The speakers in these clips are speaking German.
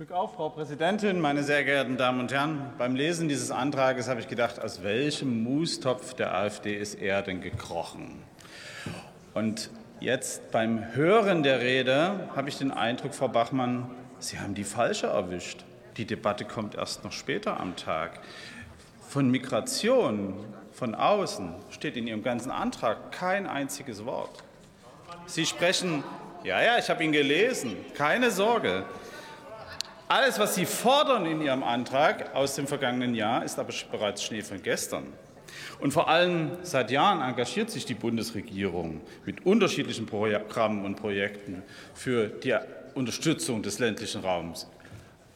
Glück auf, Frau Präsidentin, meine sehr geehrten Damen und Herren! Beim Lesen dieses Antrags habe ich gedacht, aus welchem Mustopf der AfD ist er denn gekrochen? Und jetzt beim Hören der Rede habe ich den Eindruck, Frau Bachmann, Sie haben die falsche erwischt. Die Debatte kommt erst noch später am Tag. Von Migration von außen steht in Ihrem ganzen Antrag kein einziges Wort. Sie sprechen, ja, ja, ich habe ihn gelesen, keine Sorge. Alles, was Sie fordern in Ihrem Antrag aus dem vergangenen Jahr, ist aber bereits Schnee von gestern. Und vor allem seit Jahren engagiert sich die Bundesregierung mit unterschiedlichen Programmen und Projekten für die Unterstützung des ländlichen Raums.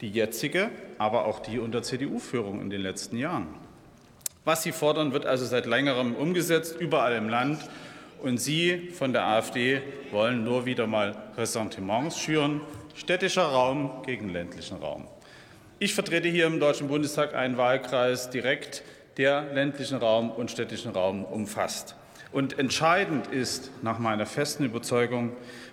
Die jetzige, aber auch die unter CDU-Führung in den letzten Jahren. Was Sie fordern, wird also seit längerem umgesetzt, überall im Land. Und Sie von der AfD wollen nur wieder mal Ressentiments schüren städtischer Raum gegen ländlichen Raum. Ich vertrete hier im Deutschen Bundestag einen Wahlkreis direkt, der ländlichen Raum und städtischen Raum umfasst. Und entscheidend ist nach meiner festen Überzeugung,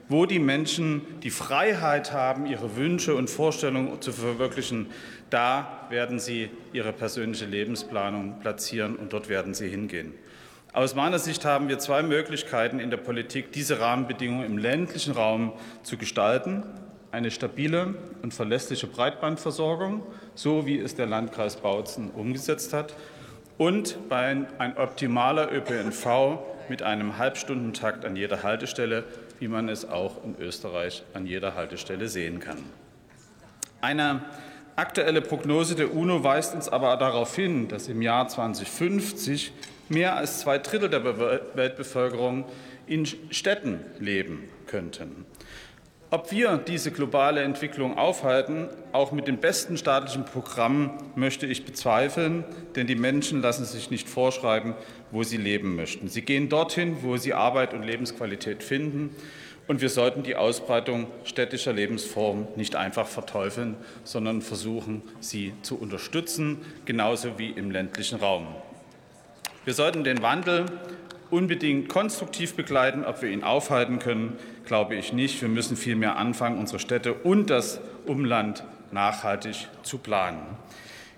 wo die Menschen die Freiheit haben, ihre Wünsche und Vorstellungen zu verwirklichen, da werden sie ihre persönliche Lebensplanung platzieren und dort werden sie hingehen. Aus meiner Sicht haben wir zwei Möglichkeiten in der Politik, diese Rahmenbedingungen im ländlichen Raum zu gestalten eine stabile und verlässliche Breitbandversorgung, so wie es der Landkreis Bautzen umgesetzt hat, und ein optimaler ÖPNV mit einem Halbstundentakt an jeder Haltestelle, wie man es auch in Österreich an jeder Haltestelle sehen kann. Eine aktuelle Prognose der UNO weist uns aber darauf hin, dass im Jahr 2050 mehr als zwei Drittel der Weltbevölkerung in Städten leben könnten. Ob wir diese globale Entwicklung aufhalten, auch mit den besten staatlichen Programmen, möchte ich bezweifeln, denn die Menschen lassen sich nicht vorschreiben, wo sie leben möchten. Sie gehen dorthin, wo sie Arbeit und Lebensqualität finden. Und wir sollten die Ausbreitung städtischer Lebensformen nicht einfach verteufeln, sondern versuchen, sie zu unterstützen, genauso wie im ländlichen Raum. Wir sollten den Wandel unbedingt konstruktiv begleiten. Ob wir ihn aufhalten können, glaube ich nicht. Wir müssen vielmehr anfangen, unsere Städte und das Umland nachhaltig zu planen.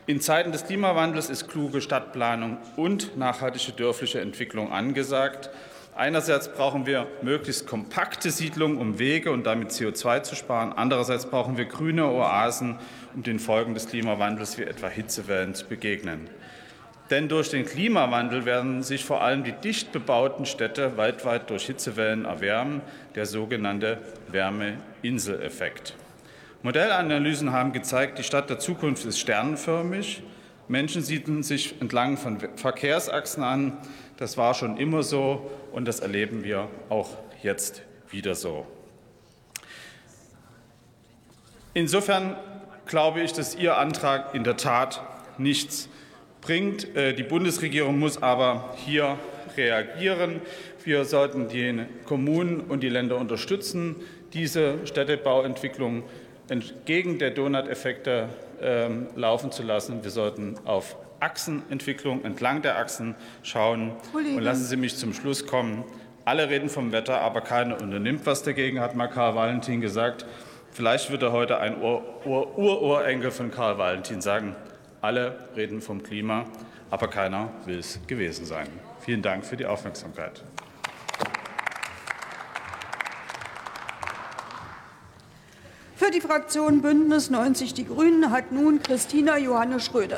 In Zeiten des Klimawandels ist kluge Stadtplanung und nachhaltige dörfliche Entwicklung angesagt. Einerseits brauchen wir möglichst kompakte Siedlungen, um Wege und damit CO2 zu sparen. Andererseits brauchen wir grüne Oasen, um den Folgen des Klimawandels wie etwa Hitzewellen zu begegnen. Denn durch den Klimawandel werden sich vor allem die dicht bebauten Städte weltweit durch Hitzewellen erwärmen, der sogenannte Wärmeinseleffekt. Modellanalysen haben gezeigt, die Stadt der Zukunft ist sternenförmig. Menschen siedeln sich entlang von Verkehrsachsen an. Das war schon immer so und das erleben wir auch jetzt wieder so. Insofern glaube ich, dass Ihr Antrag in der Tat nichts bringt. Äh, die Bundesregierung muss aber hier reagieren. Wir sollten die Kommunen und die Länder unterstützen, diese Städtebauentwicklung entgegen der Donut-Effekte ähm, laufen zu lassen. Wir sollten auf Achsenentwicklung entlang der Achsen schauen. Kollegen. Und lassen Sie mich zum Schluss kommen. Alle reden vom Wetter, aber keiner unternimmt was dagegen, hat mal Karl Valentin gesagt. Vielleicht wird er heute ein Ururenkel von Karl Valentin sagen. Alle reden vom Klima, aber keiner will es gewesen sein. Vielen Dank für die Aufmerksamkeit. Für die Fraktion Bündnis 90 Die Grünen hat nun Christina Johannes Schröder